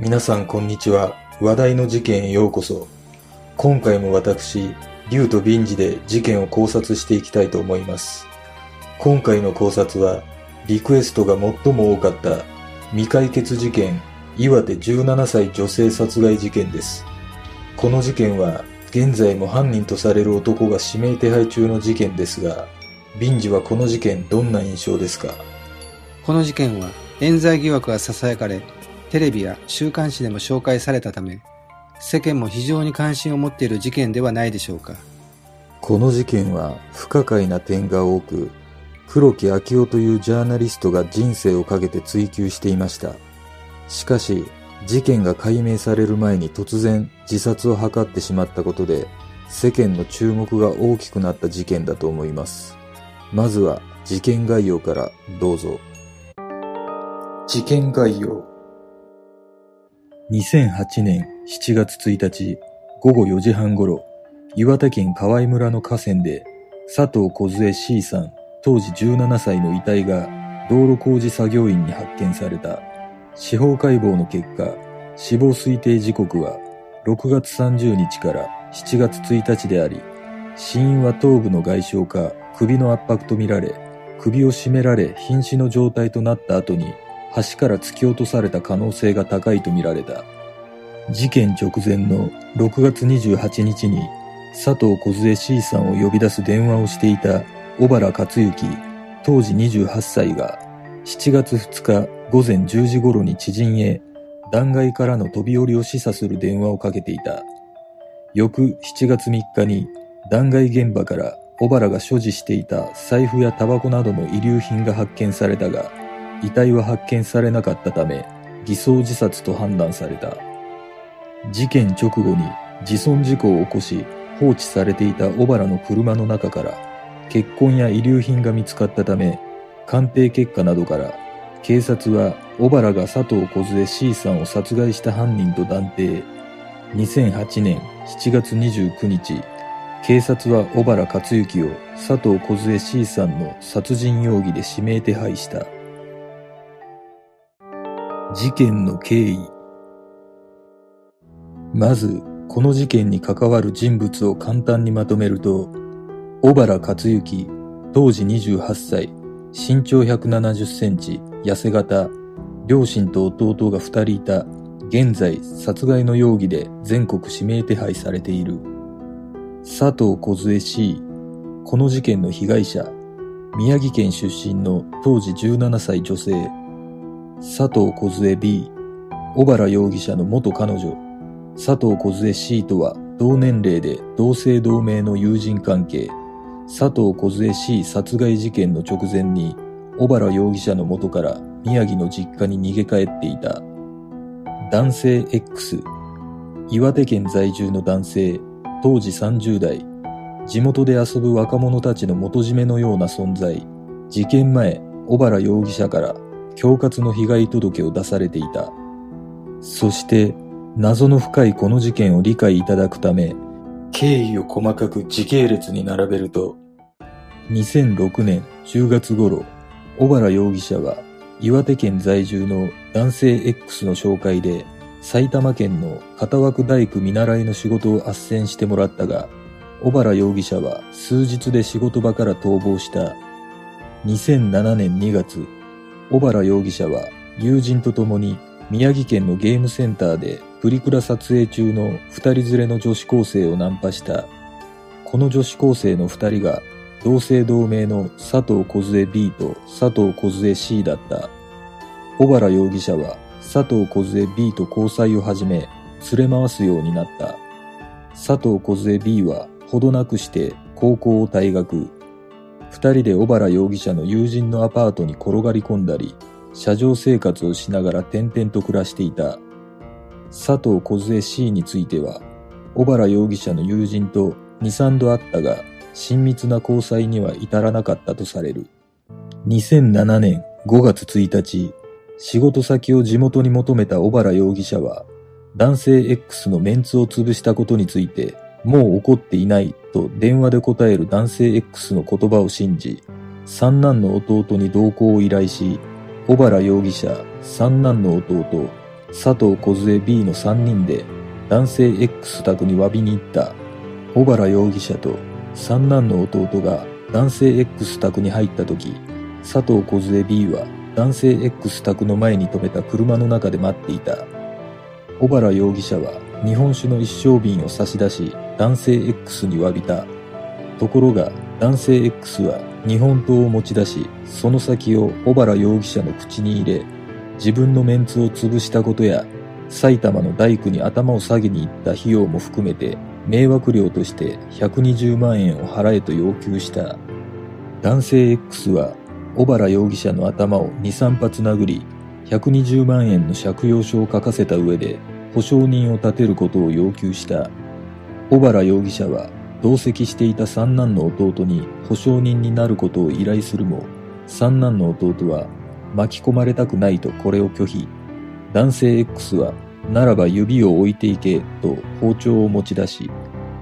皆さんこんにちは。話題の事件へようこそ。今回も私、竜とビンジで事件を考察していきたいと思います。今回の考察は、リクエストが最も多かった未解決事件、岩手17歳女性殺害事件です。この事件は、現在も犯人とされる男が指名手配中の事件ですが、ビンジはこの事件どんな印象ですか？この事件は冤罪疑惑が囁かれテレビや週刊誌でも紹介されたため、世間も非常に関心を持っている事件ではないでしょうか。この事件は不可解な点が多く、黒木昭夫というジャーナリストが人生をかけて追求していました。しかし、事件が解明される前に突然自殺を図ってしまったことで、世間の注目が大きくなった事件だと思います。まずは事件概要からどうぞ。事件概要2008年7月1日午後4時半頃、岩手県河合村の河川で佐藤梢 C さん当時17歳の遺体が道路工事作業員に発見された。司法解剖の結果、死亡推定時刻は6月30日から7月1日であり、死因は頭部の外傷か首の圧迫とみられ、首を絞められ瀕死の状態となった後に橋から突き落とされた可能性が高いとみられた。事件直前の6月28日に佐藤梢 C さんを呼び出す電話をしていた小原克之当時28歳が7月2日午前10時頃に知人へ断崖からの飛び降りを示唆する電話をかけていた。翌7月3日に断崖現場から小原が所持していた財布やタバコなどの遺留品が発見されたが、遺体は発見されなかったため、偽装自殺と判断された。事件直後に自損事故を起こし放置されていた小原の車の中から血痕や遺留品が見つかったため、鑑定結果などから警察は小原が佐藤梢 C さんを殺害した犯人と断定。2008年7月29日、警察は小原克之を佐藤梢 C さんの殺人容疑で指名手配した。事件の経緯まず、この事件に関わる人物を簡単にまとめると、小原克之、当時28歳、身長170センチ、痩せ型、両親と弟が2人いた、現在殺害の容疑で全国指名手配されている。佐藤梢 C、この事件の被害者、宮城県出身の当時17歳女性、佐藤梢 B、小原容疑者の元彼女、佐藤梢 C とは同年齢で同姓同名の友人関係、佐藤梢 C 殺害事件の直前に、小原容疑者の元から宮城の実家に逃げ帰っていた。男性 X、岩手県在住の男性、当時30代、地元で遊ぶ若者たちの元締めのような存在、事件前、小原容疑者から恐喝の被害届を出されていた。そして、謎の深いこの事件を理解いただくため、経緯を細かく時系列に並べると、2006年10月頃、小原容疑者は岩手県在住の男性 X の紹介で埼玉県の片枠大工見習いの仕事を斡旋してもらったが、小原容疑者は数日で仕事場から逃亡した。2007年2月、小原容疑者は友人と共に宮城県のゲームセンターでプリクラ撮影中の二人連れの女子高生をナンパした。この女子高生の二人が同姓同名の佐藤梢 B と佐藤梢 C だった。小原容疑者は佐藤梢 B と交際を始め連れ回すようになった。佐藤梢 B はほどなくして高校を退学。二人で小原容疑者の友人のアパートに転がり込んだり、車上生活をしながら転々と暮らしていた。佐藤梢 C については、小原容疑者の友人と2、3度会ったが、親密な交際には至らなかったとされる。2007年5月1日、仕事先を地元に求めた小原容疑者は、男性 X のメンツを潰したことについて、もう怒っていないと電話で答える男性 X の言葉を信じ、三男の弟に同行を依頼し、小原容疑者、三男の弟、佐藤梢 B の3人で男性 X 宅に詫びに行った。小原容疑者と三男の弟が男性 X 宅に入った時佐藤梢 B は男性 X 宅の前に止めた車の中で待っていた。小原容疑者は日本酒の一升瓶を差し出し男性 X に詫びた。ところが男性 X は日本刀を持ち出しその先を小原容疑者の口に入れ自分のメンツを潰したことや埼玉の大工に頭を下げに行った費用も含めて迷惑料として120万円を払えと要求した。男性 X は小原容疑者の頭を23発殴り120万円の借用書を書かせた上で保証人を立てることを要求した。小原容疑者は同席していた三男の弟に保証人になることを依頼するも三男の弟は巻き込まれたくないとこれを拒否。男性 X はならば指を置いていけと包丁を持ち出し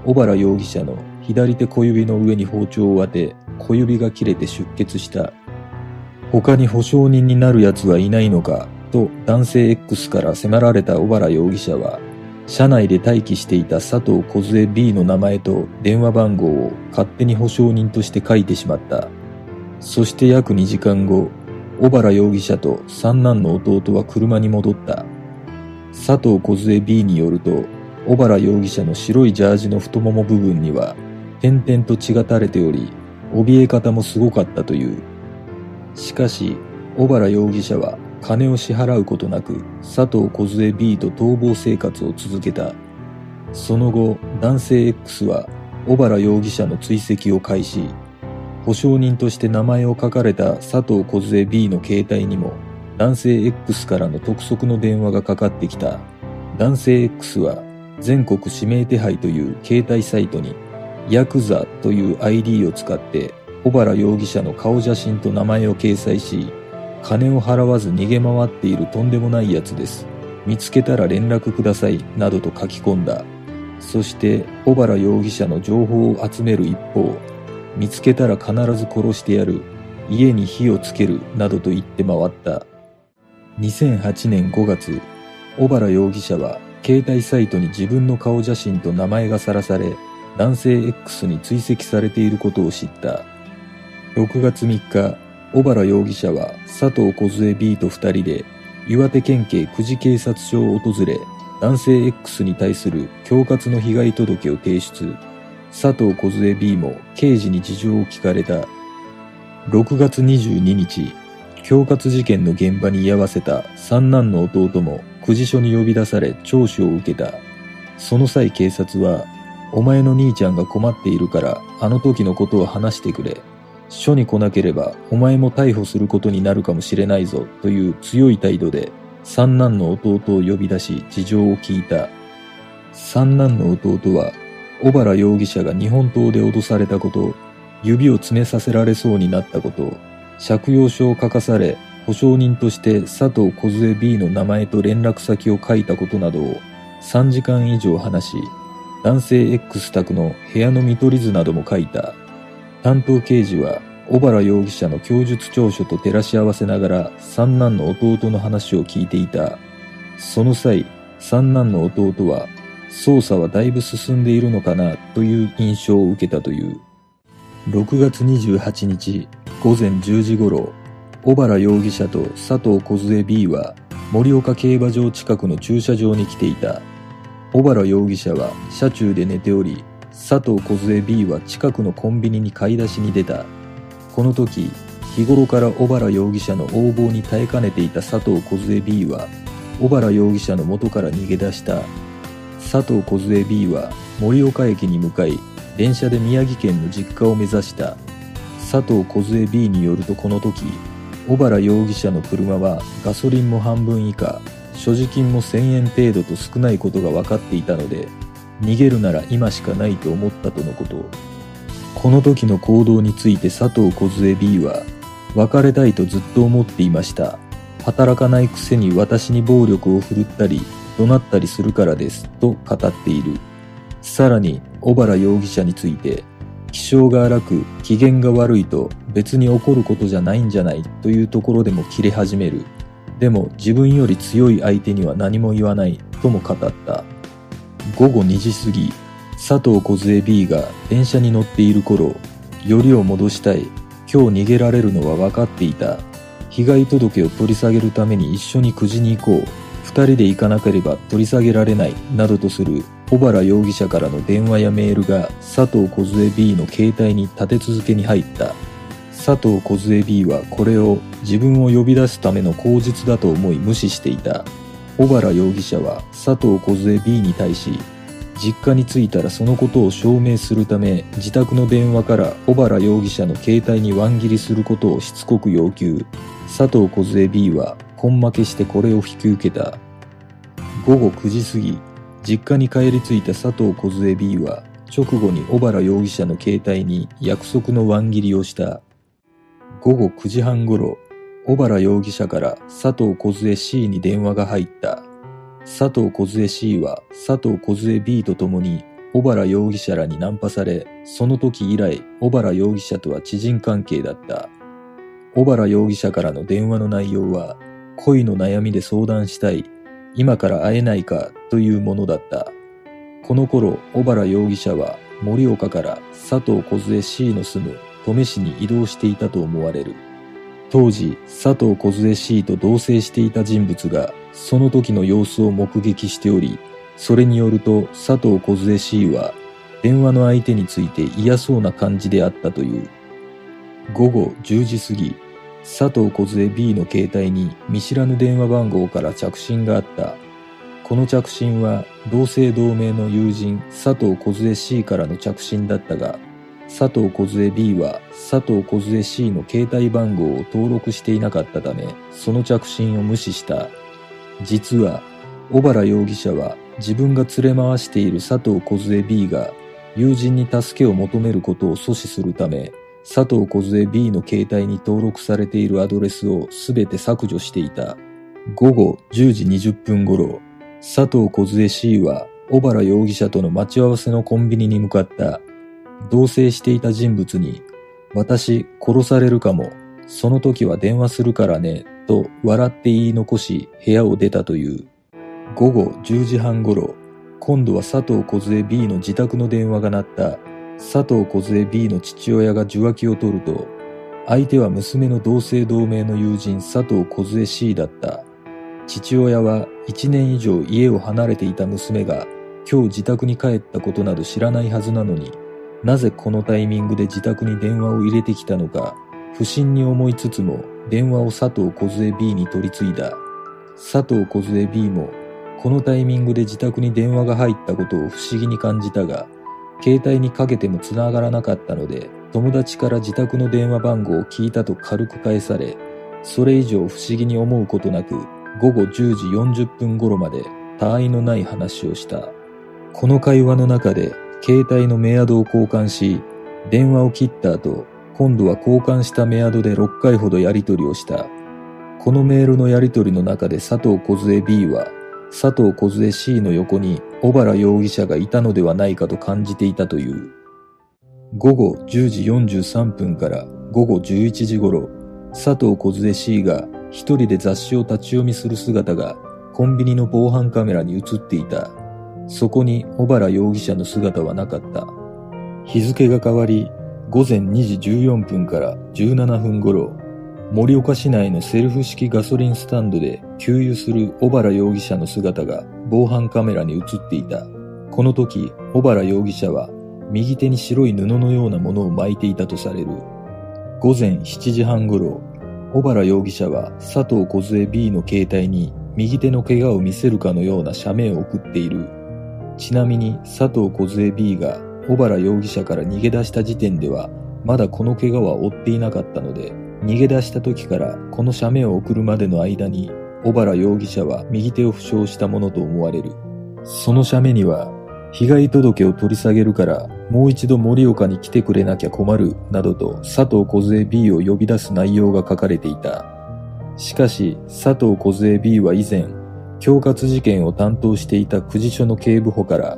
小原容疑者の左手小指の上に包丁を当て小指が切れて出血した。他に保証人になる奴はいないのかと男性 X から迫られた小原容疑者は車内で待機していた佐藤梢 B の名前と電話番号を勝手に保証人として書いてしまった。そして約2時間後小原容疑者と三男の弟は車に戻った。佐藤梢 B によると小原容疑者の白いジャージの太もも部分には点々と血が垂れており怯え方もすごかったという。しかし小原容疑者は金を支払うことなく佐藤梢 B と逃亡生活を続けた。その後男性 X は小原容疑者の追跡を開始。保証人として名前を書かれた佐藤梢 B の携帯にも男性 X からの督促の電話がかかってきた。男性 X は全国指名手配という携帯サイトにヤクザという ID を使って小原容疑者の顔写真と名前を掲載し金を払わず逃げ回っているとんでもないやつです。見つけたら連絡ください、などと書き込んだ。そして、小原容疑者の情報を集める一方、見つけたら必ず殺してやる、家に火をつける、などと言って回った。2008年5月、小原容疑者は携帯サイトに自分の顔写真と名前がさらされ、男性 X に追跡されていることを知った。6月3日、小原容疑者は佐藤梢 B と二人で岩手県警久慈警察署を訪れ男性 X に対する恐喝の被害届を提出。佐藤梢 B も刑事に事情を聞かれた。6月22日恐喝事件の現場に居合わせた三男の弟も久慈署に呼び出され聴取を受けた。その際警察はお前の兄ちゃんが困っているからあの時のことを話してくれ。署に来なければお前も逮捕することになるかもしれないぞという強い態度で三男の弟を呼び出し事情を聞いた。三男の弟は小原容疑者が日本刀で脅されたこと、指を詰めさせられそうになったこと、借用書を書かされ保証人として佐藤梢 B の名前と連絡先を書いたことなどを3時間以上話し、男性 X 宅の部屋の見取り図なども書いた。担当刑事は小原容疑者の供述調書と照らし合わせながら三男の弟の話を聞いていた。その際、三男の弟は捜査はだいぶ進んでいるのかなという印象を受けたという。6月28日午前10時頃、小原容疑者と佐藤梢 B は盛岡競馬場近くの駐車場に来ていた。小原容疑者は車中で寝ており、佐藤梢 B は近くのコンビニに買い出しに出た。この時、日頃から小原容疑者の横暴に耐えかねていた佐藤梢 B は、小原容疑者の元から逃げ出した。佐藤梢 B は盛岡駅に向かい、電車で宮城県の実家を目指した。佐藤梢 B によるとこの時、小原容疑者の車はガソリンも半分以下、所持金も1000円程度と少ないことが分かっていたので、逃げるなら今しかないと思ったとのこと。この時の行動について佐藤梢 B は、別れたいとずっと思っていました。働かないくせに私に暴力を振るったり、怒鳴ったりするからです、と語っている。さらに、小原容疑者について、気性が荒く機嫌が悪いと別に怒ることじゃないんじゃないというところでも切れ始める。でも自分より強い相手には何も言わないとも語った。午後2時過ぎ、佐藤梢 B が電車に乗っている頃、よりを戻したい、今日逃げられるのは分かっていた。被害届を取り下げるために一緒にくじに行こう。二人で行かなければ取り下げられない、などとする小原容疑者からの電話やメールが佐藤梢 B の携帯に立て続けに入った。佐藤梢 B はこれを自分を呼び出すための口実だと思い無視していた。小原容疑者は佐藤梢 B に対し、実家に着いたらそのことを証明するため自宅の電話から小原容疑者の携帯にワン切りすることをしつこく要求。佐藤梢 B は根負けしてこれを引き受けた。午後9時過ぎ、実家に帰り着いた佐藤梢 B は直後に小原容疑者の携帯に約束のワン切りをした。午後9時半頃、小原容疑者から佐藤梢 C に電話が入った。佐藤梢 C は佐藤梢 B と共に小原容疑者らにナンパされ、その時以来小原容疑者とは知人関係だった。小原容疑者からの電話の内容は、恋の悩みで相談したい、今から会えないかというものだった。この頃、小原容疑者は盛岡から佐藤梢 C の住む登米市に移動していたと思われる。当時、佐藤梢 C と同棲していた人物が、その時の様子を目撃しており、それによると佐藤梢 C は、電話の相手について嫌そうな感じであったという。午後10時過ぎ、佐藤梢 B の携帯に見知らぬ電話番号から着信があった。この着信は同姓同名の友人佐藤梢 C からの着信だったが、佐藤梢 B は佐藤梢 C の携帯番号を登録していなかったため、その着信を無視した。実は、小原容疑者は自分が連れ回している佐藤梢 B が友人に助けを求めることを阻止するため、佐藤梢 B の携帯に登録されているアドレスをすべて削除していた。午後10時20分頃、佐藤梢 C は小原容疑者との待ち合わせのコンビニに向かった。同棲していた人物に、私殺されるかも、その時は電話するからね、と笑って言い残し部屋を出たという。午後10時半頃、今度は佐藤梢 B の自宅の電話が鳴った。佐藤梢 B の父親が受話器を取ると、相手は娘の同姓同名の友人佐藤梢 C だった。父親は1年以上家を離れていた娘が今日自宅に帰ったことなど知らないはずなのになぜこのタイミングで自宅に電話を入れてきたのか、不審に思いつつも電話を佐藤梢 B に取り継いだ。佐藤梢 B もこのタイミングで自宅に電話が入ったことを不思議に感じたが、携帯にかけても繋がらなかったので、友達から自宅の電話番号を聞いたと軽く返され、それ以上不思議に思うことなく、午後10時40分頃まで他愛のない話をした。この会話の中で携帯のメアドを交換し、電話を切った後、今度は交換したメアドで6回ほどやり取りをした。このメールのやり取りの中で佐藤梢 B は、佐藤梢 C の横に小原容疑者がいたのではないかと感じていたという。午後10時43分から午後11時頃、佐藤梢 C が一人で雑誌を立ち読みする姿がコンビニの防犯カメラに映っていた。そこに小原容疑者の姿はなかった。日付が変わり、午前2時14分から17分頃、盛岡市内のセルフ式ガソリンスタンドで給油する小原容疑者の姿が防犯カメラに映っていた。この時、小原容疑者は右手に白い布のようなものを巻いていたとされる。午前7時半頃、小原容疑者は佐藤梢 B の携帯に右手の怪我を見せるかのような写メを送っている。ちなみに佐藤梢 B が小原容疑者から逃げ出した時点ではまだこの怪我は負っていなかったので逃げ出した時からこの写メを送るまでの間に小原容疑者は右手を負傷したものと思われる。その写メには被害届を取り下げるからもう一度盛岡に来てくれなきゃ困るなどと佐藤梢 B を呼び出す内容が書かれていた。しかし佐藤梢 B は以前恐喝事件を担当していた久慈署の警部補から、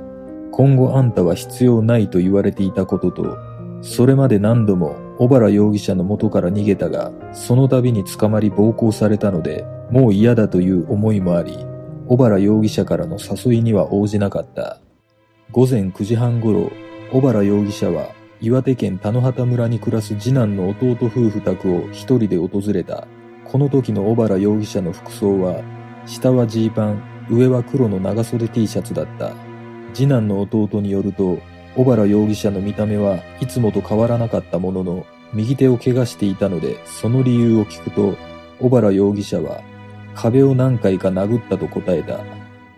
今後あんたは必要ないと言われていたことと、それまで何度も小原容疑者の元から逃げたが、その度に捕まり暴行されたので、もう嫌だという思いもあり、小原容疑者からの誘いには応じなかった。午前9時半頃、小原容疑者は岩手県田野畑村に暮らす次男の弟夫婦宅を一人で訪れた。この時の小原容疑者の服装は、下はジーパン、上は黒の長袖 T シャツだった。次男の弟によると、小原容疑者の見た目はいつもと変わらなかったものの、右手を怪我していたので、その理由を聞くと、小原容疑者は壁を何回か殴ったと答えた。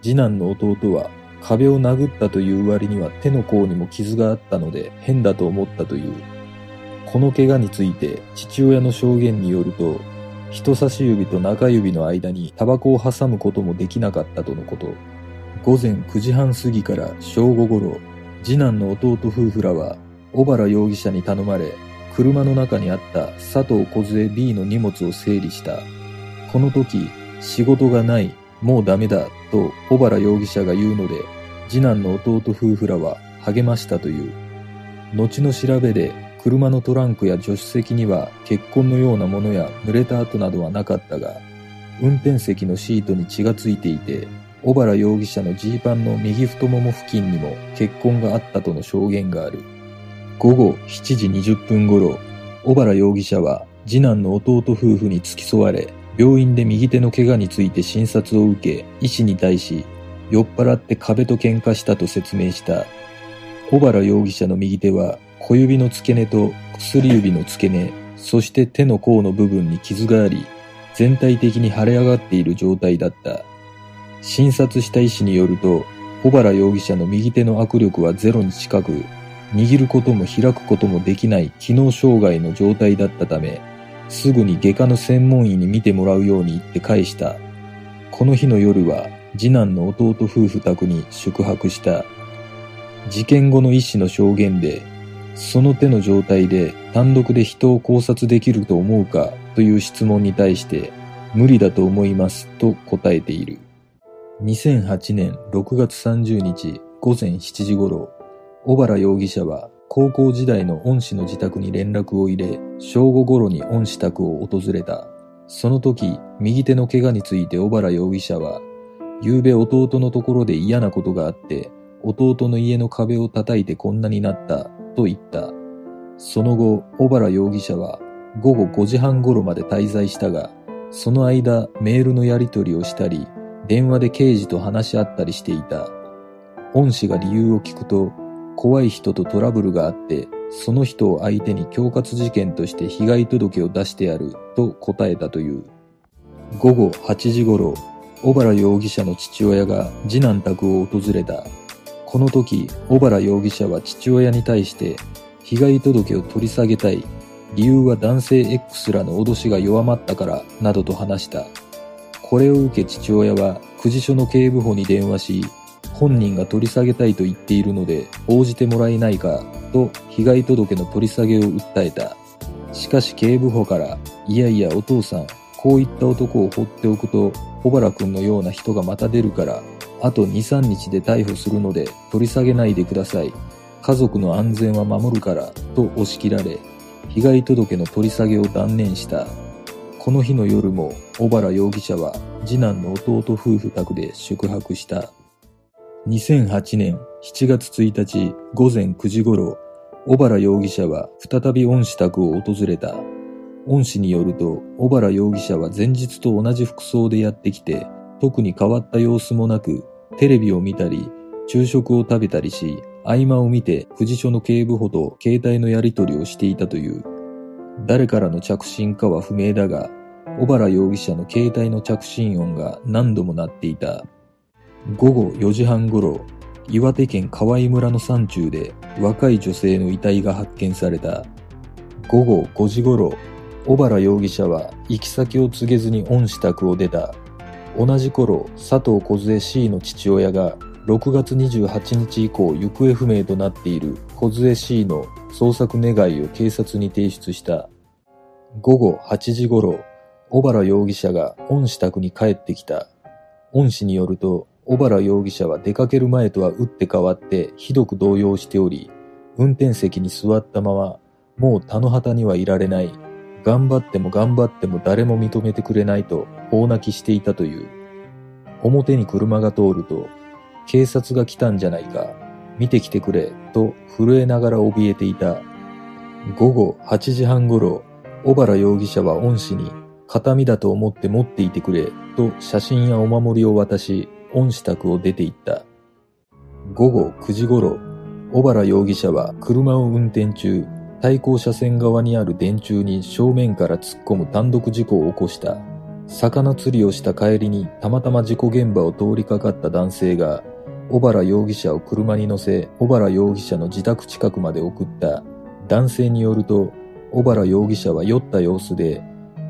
次男の弟は壁を殴ったという割には手の甲にも傷があったので変だと思ったという。この怪我について父親の証言によると、人差し指と中指の間にタバコを挟むこともできなかったとのこと。午前9時半過ぎから正午頃、次男の弟夫婦らは小原容疑者に頼まれ、車の中にあった佐藤梢 B の荷物を整理した。この時、仕事がない、もうダメだ、と小原容疑者が言うので、次男の弟夫婦らは励ましたという。後の調べで、車のトランクや助手席には血痕のようなものや濡れた跡などはなかったが、運転席のシートに血がついていて、小原容疑者のジーパンの右太もも付近にも血痕があったとの証言がある。午後7時20分頃、小原容疑者は次男の弟夫婦に付き添われ、病院で右手の怪我について診察を受け、医師に対し、酔っ払って壁と喧嘩したと説明した。小原容疑者の右手は小指の付け根と薬指の付け根、そして手の甲の部分に傷があり、全体的に腫れ上がっている状態だった。診察した医師によると、小原容疑者の右手の握力はゼロに近く、握ることも開くこともできない機能障害の状態だったため、すぐに外科の専門医に見てもらうように言って返した。この日の夜は次男の弟夫婦宅に宿泊した。事件後の医師の証言で、その手の状態で単独で人を考察できると思うかという質問に対して、無理だと思いますと答えている。2008年6月30日午前7時頃、小原容疑者は高校時代の恩師の自宅に連絡を入れ、正午頃に恩師宅を訪れた。その時、右手の怪我について小原容疑者は、昨べ弟のところで嫌なことがあって、弟の家の壁を叩いてこんなになったと言った。その後、小原容疑者は午後5時半頃まで滞在したが、その間メールのやり取りをしたり、電話で刑事と話し合ったりしていた。恩師が理由を聞くと、怖い人とトラブルがあって、その人を相手に恐喝事件として被害届を出してやると答えたという。午後8時頃、小原容疑者の父親が次男宅を訪れた。この時、小原容疑者は父親に対して、被害届を取り下げたい。理由は男性 X らの脅しが弱まったから、などと話した。これを受け父親は、久慈署の警部補に電話し、本人が取り下げたいと言っているので応じてもらえないかと被害届の取り下げを訴えた。しかし警部補から、いやいやお父さん、こういった男を放っておくと小原くんのような人がまた出るから、あと2、3日で逮捕するので取り下げないでください。家族の安全は守るからと押し切られ、被害届の取り下げを断念した。この日の夜も小原容疑者は次男の弟夫婦宅で宿泊した。2008年7月1日午前9時頃、小原容疑者は再び恩師宅を訪れた。恩師によると、小原容疑者は前日と同じ服装でやってきて、特に変わった様子もなく、テレビを見たり、昼食を食べたりし、合間を見て、富士署の警部補と携帯のやり取りをしていたという。誰からの着信かは不明だが、小原容疑者の携帯の着信音が何度も鳴っていた。午後4時半頃、岩手県河合村の山中で若い女性の遺体が発見された。午後5時頃、小原容疑者は行き先を告げずに恩師宅を出た。同じ頃、佐藤梢 C の父親が6月28日以降行方不明となっている梢 C の捜索願いを警察に提出した。午後8時頃、小原容疑者が恩師宅に帰ってきた。恩師によると、小原容疑者は出かける前とは打って変わってひどく動揺しており、運転席に座ったまま、もう田の畑にはいられない。頑張っても頑張っても誰も認めてくれないと大泣きしていたという。表に車が通ると、警察が来たんじゃないか、見てきてくれ、と震えながら怯えていた。午後8時半頃、小原容疑者は恩師に、形見だと思って持っていてくれ、と写真やお守りを渡し、恩師宅を出て行った。午後9時頃、小原容疑者は車を運転中、対向車線側にある電柱に正面から突っ込む単独事故を起こした。魚釣りをした帰りにたまたま事故現場を通りかかった男性が、小原容疑者を車に乗せ、小原容疑者の自宅近くまで送った。男性によると、小原容疑者は酔った様子で、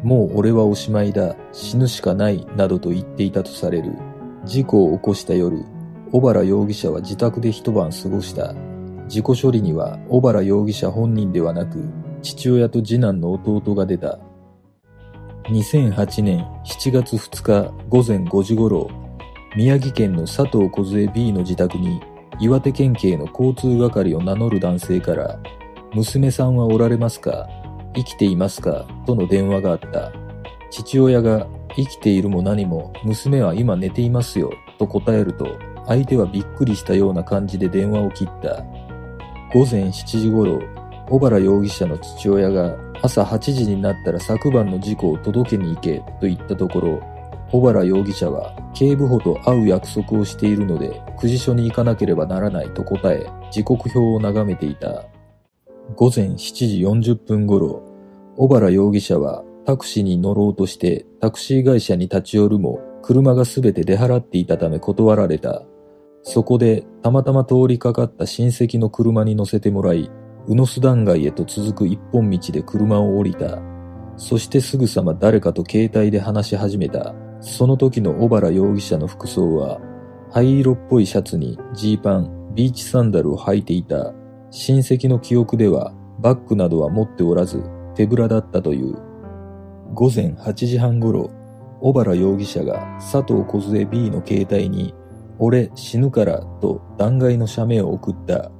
もう俺はおしまいだ、死ぬしかない、などと言っていたとされる。事故を起こした夜、小原容疑者は自宅で一晩過ごした。事故処理には小原容疑者本人ではなく、父親と次男の弟が出た。2008年7月2日午前5時頃、宮城県の佐藤梢 B の自宅に岩手県警の交通係を名乗る男性から、娘さんはおられますか？生きていますか？との電話があった。父親が生きているも何も娘は今寝ていますよと答えると相手はびっくりしたような感じで電話を切った。午前7時頃、小原容疑者の父親が朝8時になったら昨晩の事故を届けに行けと言ったところ、小原容疑者は警部補と会う約束をしているので、くじ署に行かなければならないと答え、時刻表を眺めていた。午前7時40分頃、小原容疑者はタクシーに乗ろうとしてタクシー会社に立ち寄るも、車がすべて出払っていたため断られた。そこでたまたま通りかかった親戚の車に乗せてもらい、宇野巣断崖へと続く一本道で車を降りた。そしてすぐさま誰かと携帯で話し始めた。その時の小原容疑者の服装は、灰色っぽいシャツにジーパン、ビーチサンダルを履いていた。親戚の記憶ではバッグなどは持っておらず手ぶらだったという。午前8時半頃、小原容疑者が佐藤梢 B の携帯に俺死ぬからと断崖の写メを送った。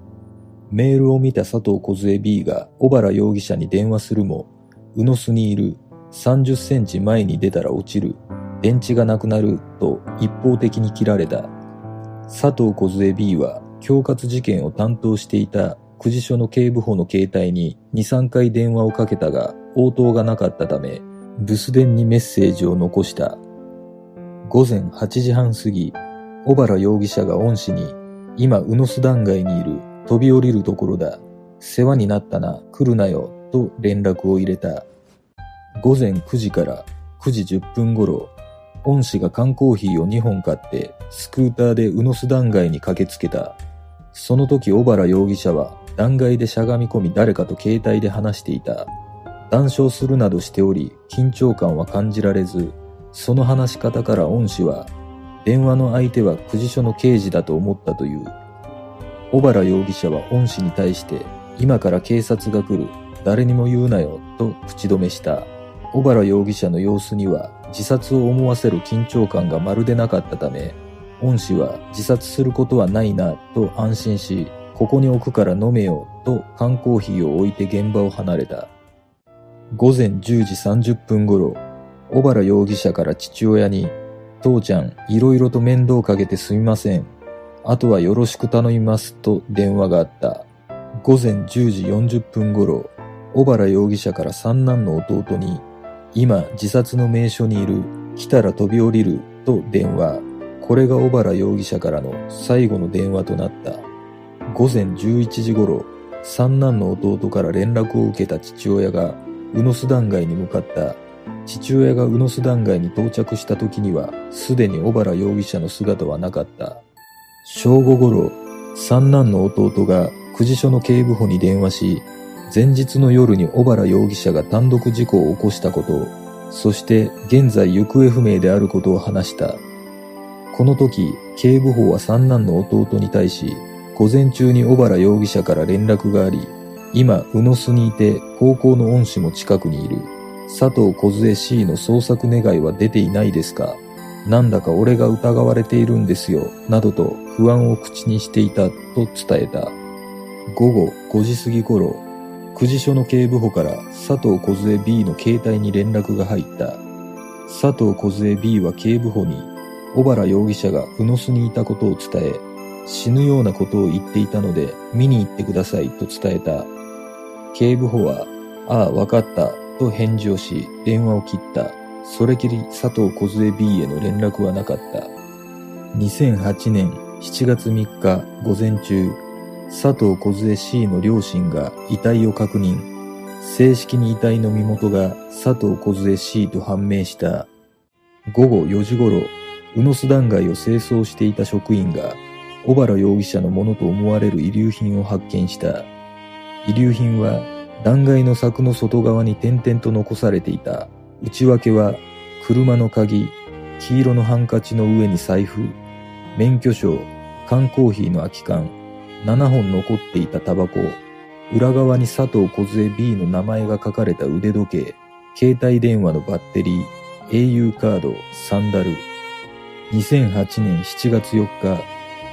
メールを見た佐藤梢 B が小原容疑者に電話するも、宇野巣にいる30センチ前に出たら落ちる。電池がなくなると一方的に切られた。佐藤梢 B は恐喝事件を担当していた久慈署の警部補の携帯に2、3回電話をかけたが応答がなかったため、留守電にメッセージを残した。午前8時半過ぎ、小原容疑者が恩師に、今、宇野巣断崖にいる、飛び降りるところだ。世話になったな、来るなよ、と連絡を入れた。午前9時から9時10分頃、恩師が缶コーヒーを2本買って、スクーターで宇野巣断崖に駆けつけた。その時小原容疑者は断崖でしゃがみ込み誰かと携帯で話していた。談笑するなどしており、緊張感は感じられず、その話し方から恩師は電話の相手は久慈署の刑事だと思ったという。小原容疑者は恩師に対して、今から警察が来る、誰にも言うなよ、と口止めした。小原容疑者の様子には自殺を思わせる緊張感がまるでなかったため、恩師は自殺することはないな、と安心し、ここに置くから飲めよ、と缶コーヒーを置いて現場を離れた。午前10時30分頃、小原容疑者から父親に父ちゃん、いろいろと面倒かけてすみません。あとはよろしく頼みますと電話があった。午前10時40分頃、小原容疑者から三男の弟に、今自殺の名所にいる、来たら飛び降りると電話。これが小原容疑者からの最後の電話となった。午前11時頃、三男の弟から連絡を受けた父親が、宇野巣断崖に向かった父親が宇野巣断崖に到着した時には、すでに小原容疑者の姿はなかった。正午頃、三男の弟が久慈署の警部補に電話し、前日の夜に小原容疑者が単独事故を起こしたこと、そして現在行方不明であることを話した。この時、警部補は三男の弟に対し、午前中に小原容疑者から連絡があり、今、宇野巣にいて高校の恩師も近くにいる。佐藤小杖 C の捜索願いは出ていないですか？なんだか俺が疑われているんですよ、などと不安を口にしていたと伝えた。午後5時過ぎ頃、久慈署の警部補から佐藤小杖 B の携帯に連絡が入った。佐藤梢 B は警部補に、小原容疑者が宇野巣にいたことを伝え、死ぬようなことを言っていたので見に行ってくださいと伝えた。警部補は、ああ、わかった、と返事をし、電話を切った。それきり佐藤梢 B への連絡はなかった。2008年7月3日午前中、佐藤梢 C の両親が遺体を確認。正式に遺体の身元が佐藤梢 C と判明した。午後4時頃、宇野巣断崖を清掃していた職員が、小原容疑者のものと思われる遺留品を発見した。遺留品は断崖の柵の外側に点々と残されていた。内訳は車の鍵、黄色のハンカチの上に財布、免許証、缶コーヒーの空き缶、7本残っていたタバコ、裏側に佐藤梢 B の名前が書かれた腕時計、携帯電話のバッテリー、au カード、サンダル。2008年7月4日、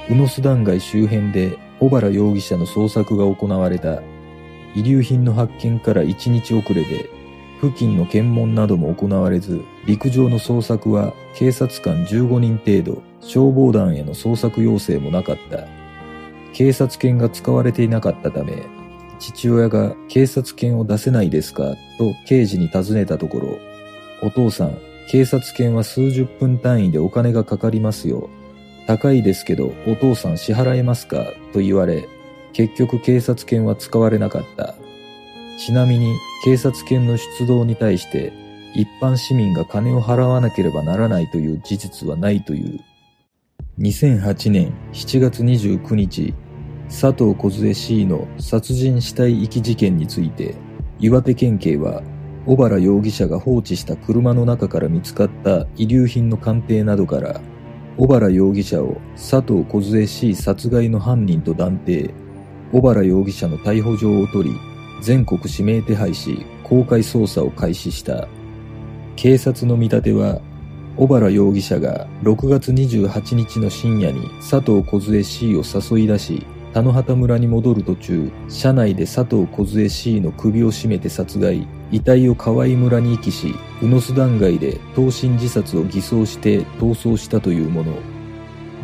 宇野巣断崖周辺で小原容疑者の捜索が行われた。遺留品の発見から1日遅れで、付近の検問なども行われず、陸上の捜索は警察官15人程度、消防団への捜索要請もなかった。警察犬が使われていなかったため、父親が警察犬を出せないですかと刑事に尋ねたところ、お父さん、警察犬は数十分単位でお金がかかりますよ。高いですけどお父さん支払えますかと言われ、結局警察犬は使われなかった。ちなみに警察犬の出動に対して一般市民が金を払わなければならないという事実はないという。2008年7月29日、佐藤梢 C の殺人死体遺棄事件について、岩手県警は小原容疑者が放置した車の中から見つかった遺留品の鑑定などから小原容疑者を佐藤梢 C 殺害の犯人と断定小原容疑者の逮捕状を取り、全国指名手配し、公開捜査を開始した。警察の見立ては、小原容疑者が6月28日の深夜に佐藤梢 C を誘い出し、田野畑村に戻る途中、車内で佐藤梢 C の首を絞めて殺害、遺体を河合村に遺棄し、宇野巣断崖で投身自殺を偽装して逃走したというもの。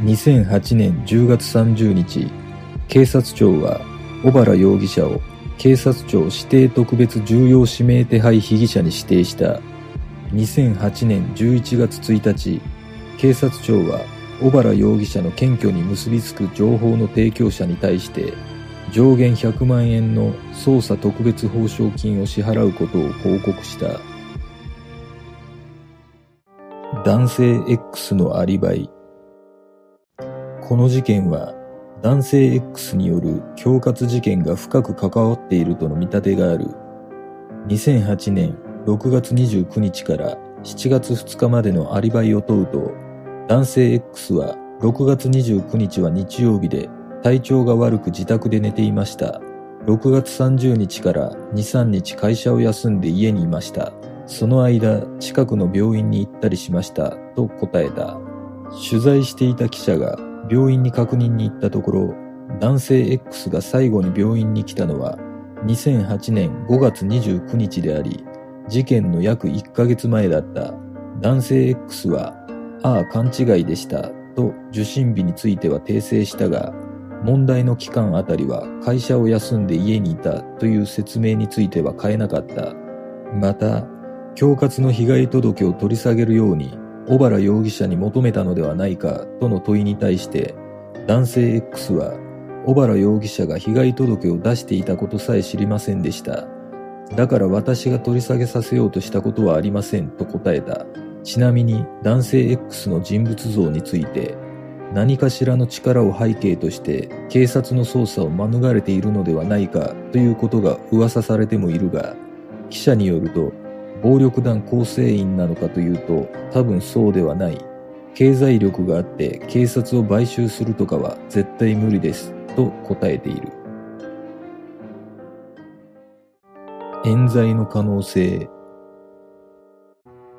2008年10月30日、警察庁は小原容疑者を警察庁指定特別重要指名手配被疑者に指定した2008年11月1日警察庁は小原容疑者の検挙に結びつく情報の提供者に対して上限100万円の捜査特別報奨金を支払うことを報告した。男性 X のアリバイ。この事件は男性 X による恐喝事件が深く関わっているとの見立てがある。2008年6月29日から7月2日までのアリバイを問うと、男性 X は6月29日は日曜日で体調が悪く自宅で寝ていました。6月30日から2、3日会社を休んで家にいました。その間、近くの病院に行ったりしました、と答えた。取材していた記者が病院に確認に行ったところ、男性 X が最後に病院に来たのは2008年5月29日であり、事件の約1ヶ月前だった。男性 X は、ああ勘違いでしたと受診日については訂正したが、問題の期間あたりは会社を休んで家にいたという説明については変えなかった。また、恐喝の被害届を取り下げるように小原容疑者に求めたのではないかとの問いに対して男性 X は小原容疑者が被害届を出していたことさえ知りませんでした。だから私が取り下げさせようとしたことはありませんと答えた。ちなみに男性 X の人物像について何かしらの力を背景として警察の捜査を免れているのではないかということが噂されてもいるが記者によると暴力団構成員なのかというと多分そうではない。経済力があって警察を買収するとかは絶対無理ですと答えている。冤罪の可能性。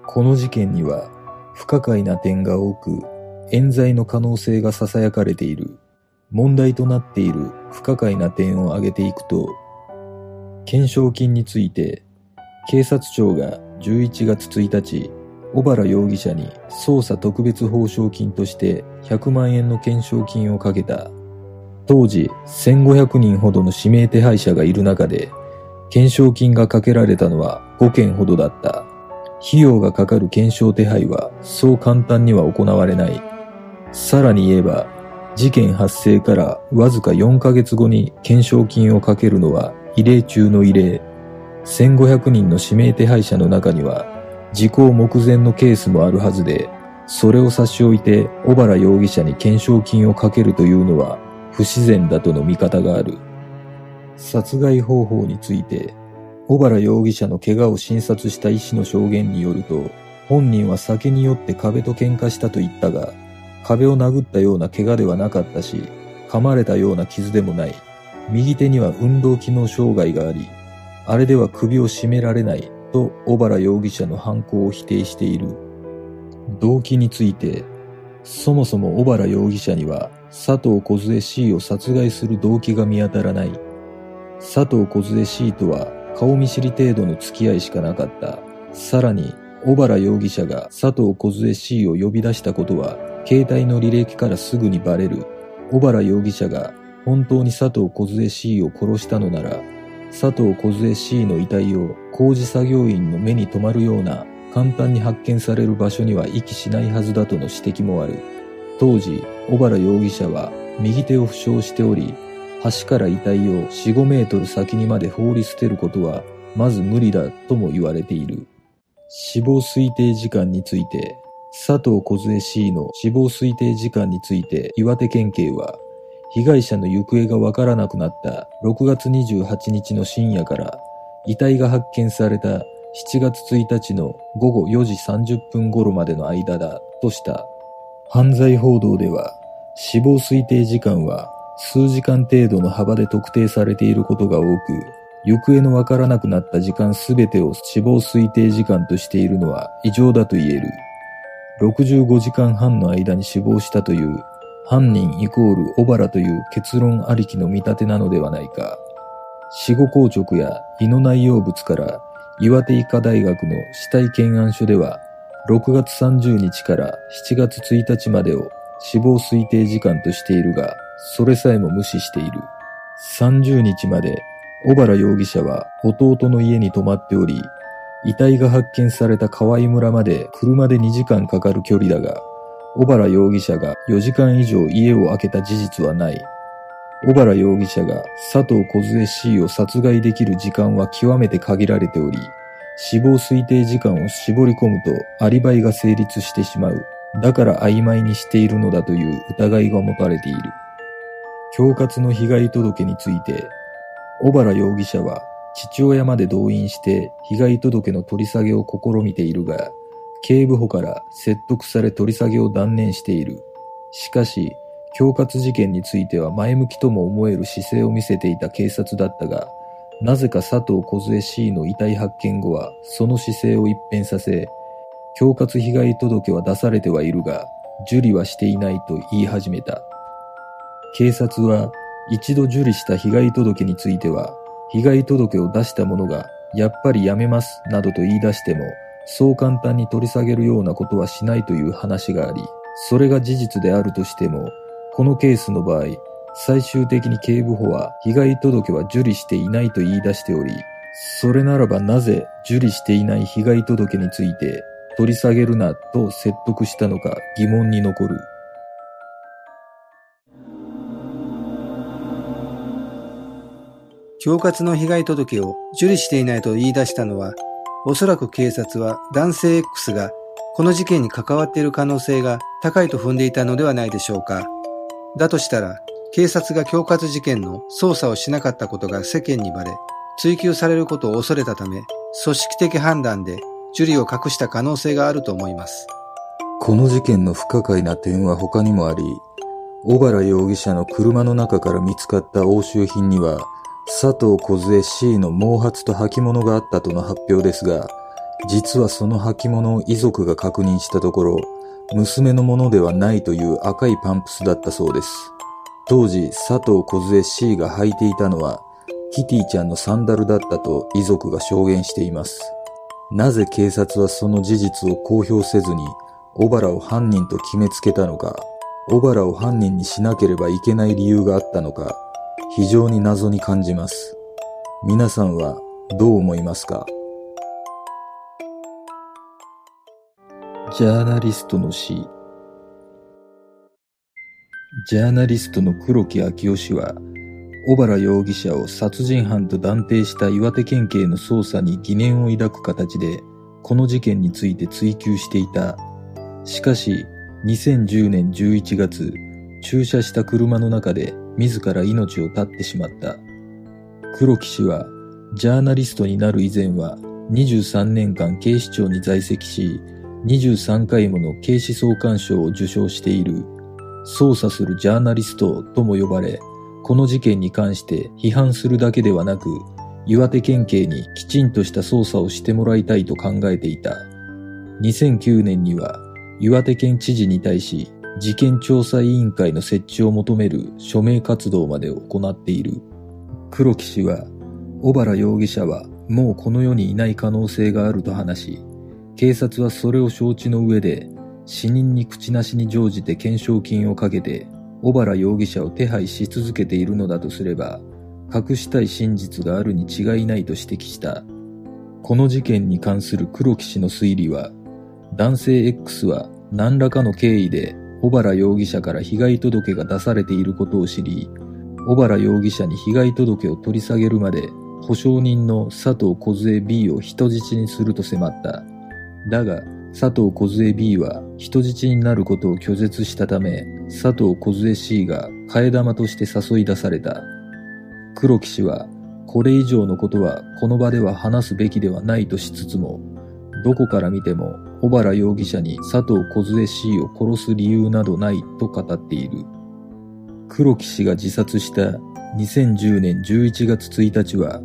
この事件には不可解な点が多く冤罪の可能性が囁かれている。問題となっている不可解な点を挙げていくと、懸賞金について警察庁が11月1日、小原容疑者に捜査特別報奨金として100万円の懸賞金をかけた。当時1500人ほどの指名手配者がいる中で、懸賞金がかけられたのは5件ほどだった。費用がかかる検証手配はそう簡単には行われない。さらに言えば、事件発生からわずか4ヶ月後に懸賞金をかけるのは異例中の異例。1500人の指名手配者の中には、時効目前のケースもあるはずで、それを差し置いて小原容疑者に懸賞金をかけるというのは不自然だとの見方がある。殺害方法について小原容疑者の怪我を診察した医師の証言によると、本人は酒によって壁と喧嘩したと言ったが、壁を殴ったような怪我ではなかったし、噛まれたような傷でもない。右手には運動機能障害があり、あれでは首を絞められないと小原容疑者の犯行を否定している。動機について、そもそも小原容疑者には佐藤小杖 C を殺害する動機が見当たらない。佐藤小杖 C とは顔見知り程度の付き合いしかなかった。さらに、小原容疑者が佐藤小杖 C を呼び出したことは、携帯の履歴からすぐにバレる。小原容疑者が本当に佐藤小杖 C を殺したのなら、佐藤小杖 C の遺体を工事作業員の目に留まるような簡単に発見される場所には遺棄しないはずだとの指摘もある。当時、小原容疑者は右手を負傷しており、橋から遺体を4、5メートル先にまで放り捨てることは、まず無理だとも言われている。死亡推定時間について、佐藤小杖 C の死亡推定時間について岩手県警は、被害者の行方がわからなくなった6月28日の深夜から遺体が発見された7月1日の午後4時30分頃までの間だとした。犯罪報道では死亡推定時間は数時間程度の幅で特定されていることが多く、行方のわからなくなった時間すべてを死亡推定時間としているのは異常だと言える。65時間半の間に死亡したという犯人イコール小原という結論ありきの見立てなのではないか。死後硬直や胃の内容物から岩手医科大学の死体検案書では6月30日から7月1日までを死亡推定時間としているが、それさえも無視している。30日まで、小原容疑者は弟の家に泊まっており、遺体が発見された河合村まで車で2時間かかる距離だが、小原容疑者が4時間以上家を空けた事実はない。小原容疑者が佐藤小杖 C を殺害できる時間は極めて限られており、死亡推定時間を絞り込むとアリバイが成立してしまう。だから曖昧にしているのだという疑いが持たれている。恐喝の被害届について、小原容疑者は父親まで動員して被害届の取り下げを試みているが、警部補から説得され取り下げを断念している。しかし、恐喝事件については前向きとも思える姿勢を見せていた警察だったが、なぜか佐藤小杖 C の遺体発見後はその姿勢を一変させ、恐喝被害届は出されてはいるが、受理はしていないと言い始めた。警察は一度受理した被害届については、被害届を出した者がやっぱりやめますなどと言い出しても、そう簡単に取り下げるようなことはしないという話があり、それが事実であるとしても、このケースの場合、最終的に警部補は被害届は受理していないと言い出しており、それならばなぜ受理していない被害届について取り下げるなと説得したのか疑問に残る。恐喝の被害届を受理していないと言い出したのは、おそらく警察は男性 X がこの事件に関わっている可能性が高いと踏んでいたのではないでしょうか。だとしたら、警察が恐喝事件の捜査をしなかったことが世間にバレ、追及されることを恐れたため、組織的判断で受理を隠した可能性があると思います。この事件の不可解な点は他にもあり、小原容疑者の車の中から見つかった押収品には、佐藤小杖 C の毛髪と履物があったとの発表ですが、実はその履物を遺族が確認したところ、娘のものではないという赤いパンプスだったそうです。当時、佐藤小杖 C が履いていたのは、キティちゃんのサンダルだったと遺族が証言しています。なぜ警察はその事実を公表せずに、小原を犯人と決めつけたのか、小原を犯人にしなければいけない理由があったのか、非常に謎に感じます。皆さんはどう思いますか？ジャーナリストの死ジャーナリストの黒木昭夫氏は、小原容疑者を殺人犯と断定した岩手県警の捜査に疑念を抱く形で、この事件について追及していた。しかし、2010年11月、駐車した車の中で自ら命を絶ってしまった。黒木氏は、ジャーナリストになる以前は、23年間警視庁に在籍し、23回もの警視総監賞を受賞している、捜査するジャーナリストとも呼ばれ、この事件に関して批判するだけではなく、岩手県警にきちんとした捜査をしてもらいたいと考えていた。2009年には岩手県知事に対し事件調査委員会の設置を求める署名活動まで行っている。黒木氏は、小原容疑者はもうこの世にいない可能性があると話し、警察はそれを承知の上で死人に口なしに乗じて懸賞金をかけて小原容疑者を手配し続けているのだとすれば、隠したい真実があるに違いないと指摘した。この事件に関する黒木氏の推理は、男性 X は何らかの経緯で小原容疑者から被害届が出されていることを知り、小原容疑者に被害届を取り下げるまで保証人の佐藤梢 B を人質にすると迫った。だが、佐藤梢 B は人質になることを拒絶したため、佐藤梢 C が替え玉として誘い出された。黒木氏は、これ以上のことはこの場では話すべきではないとしつつも、どこから見ても小原容疑者に佐藤梢 C を殺す理由などないと語っている。黒木氏が自殺した2010年11月1日は、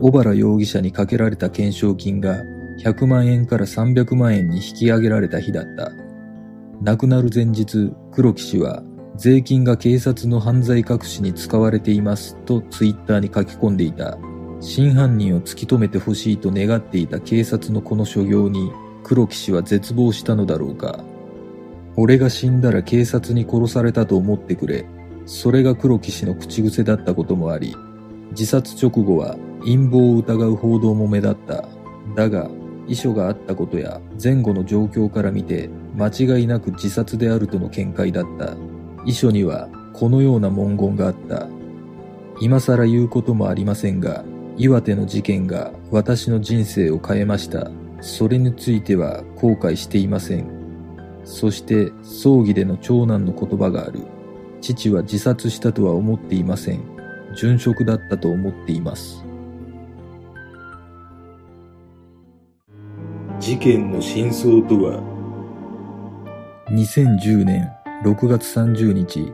小原容疑者にかけられた懸賞金が100万円から300万円に引き上げられた日だった。亡くなる前日、黒木氏は、税金が警察の犯罪隠しに使われていますとツイッターに書き込んでいた。真犯人を突き止めてほしいと願っていた警察のこの所業に黒木氏は絶望したのだろうか。俺が死んだら警察に殺されたと思ってくれ。それが黒木氏の口癖だったこともあり、自殺直後は陰謀を疑う報道も目立った。だが、遺書があったことや前後の状況から見て間違いなく自殺であるとの見解だった。遺書にはこのような文言があった。今更言うこともありませんが、岩手の事件が私の人生を変えました。それについては後悔していません。そして葬儀での長男の言葉がある。父は自殺したとは思っていません。殉職だったと思っています。事件の真相とは？2010年6月30日、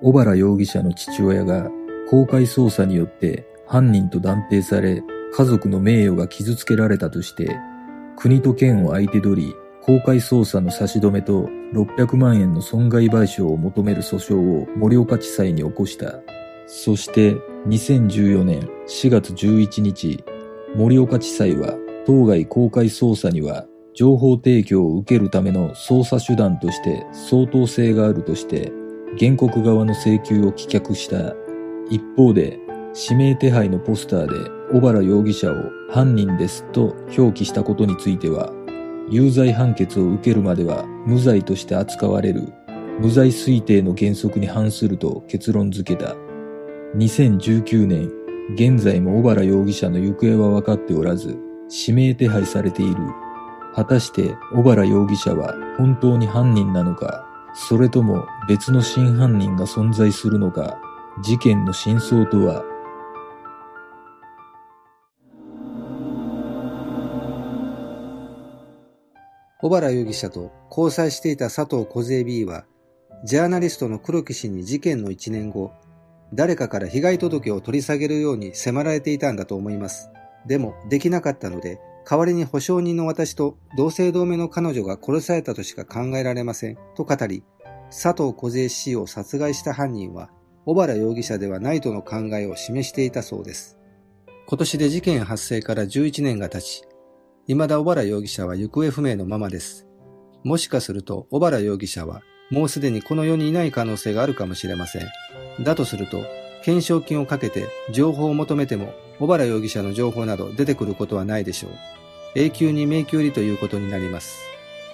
小原容疑者の父親が公開捜査によって犯人と断定され、家族の名誉が傷つけられたとして、国と県を相手取り、公開捜査の差し止めと600万円の損害賠償を求める訴訟を盛岡地裁に起こした。そして2014年4月11日、盛岡地裁は当該公開捜査には情報提供を受けるための捜査手段として相当性があるとして原告側の請求を棄却した一方で指名手配のポスターで小原容疑者を犯人ですと表記したことについては有罪判決を受けるまでは無罪として扱われる無罪推定の原則に反すると結論付けた2019年現在も小原容疑者の行方は分かっておらず指名手配されている。果たして小原容疑者は本当に犯人なのか、それとも別の真犯人が存在するのか、事件の真相とは小原容疑者と交際していた佐藤小勢 B は、ジャーナリストの黒木氏に事件の1年後、誰かから被害届を取り下げるように迫られていたんだと思います。でもできなかったので、代わりに保証人の私と同姓同名の彼女が殺されたとしか考えられません。と語り、佐藤小勢氏を殺害した犯人は、小原容疑者ではないとの考えを示していたそうです。今年で事件発生から11年が経ち、未だ小原容疑者は行方不明のままです。もしかすると小原容疑者はもうすでにこの世にいない可能性があるかもしれません。だとすると、懸賞金をかけて情報を求めても小原容疑者の情報など出てくることはないでしょう。永久に迷宮入りということになります。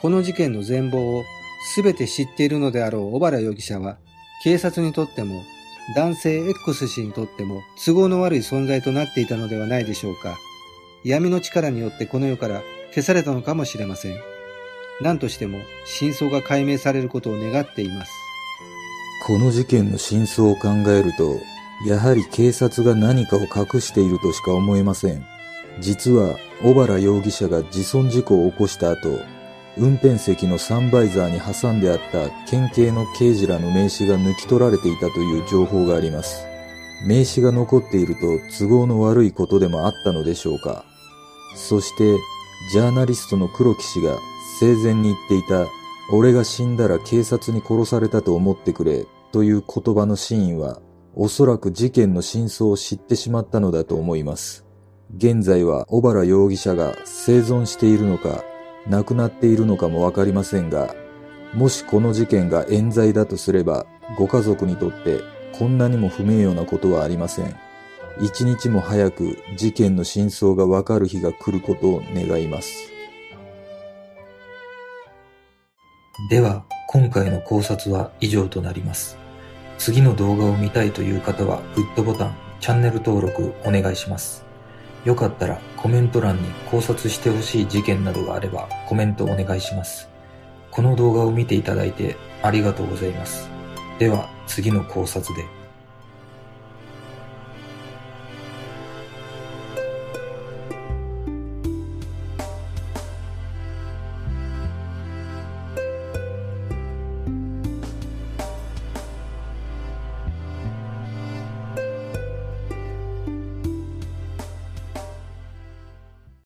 この事件の全貌を全て知っているのであろう小原容疑者は、警察にとっても男性 X 氏にとっても都合の悪い存在となっていたのではないでしょうか。闇の力によってこの世から消されたのかもしれません。何としても真相が解明されることを願っています。この事件の真相を考えると、やはり警察が何かを隠しているとしか思えません。実は、小原容疑者が自損事故を起こした後、運転席のサンバイザーに挟んであった県警の刑事らの名刺が抜き取られていたという情報があります。名刺が残っていると都合の悪いことでもあったのでしょうか。そして、ジャーナリストの黒木氏が生前に言っていた、俺が死んだら警察に殺されたと思ってくれという言葉の真意は、おそらく事件の真相を知ってしまったのだと思います。現在は小原容疑者が生存しているのか、亡くなっているのかもわかりませんが、もしこの事件が冤罪だとすれば、ご家族にとってこんなにも不名誉なことはありません。一日も早く事件の真相がわかる日が来ることを願います。では、今回の考察は以上となります。次の動画を見たいという方は、グッドボタン、チャンネル登録お願いします。よかったらコメント欄に考察してほしい事件などがあればコメントお願いします。この動画を見ていただいてありがとうございます。では次の考察で。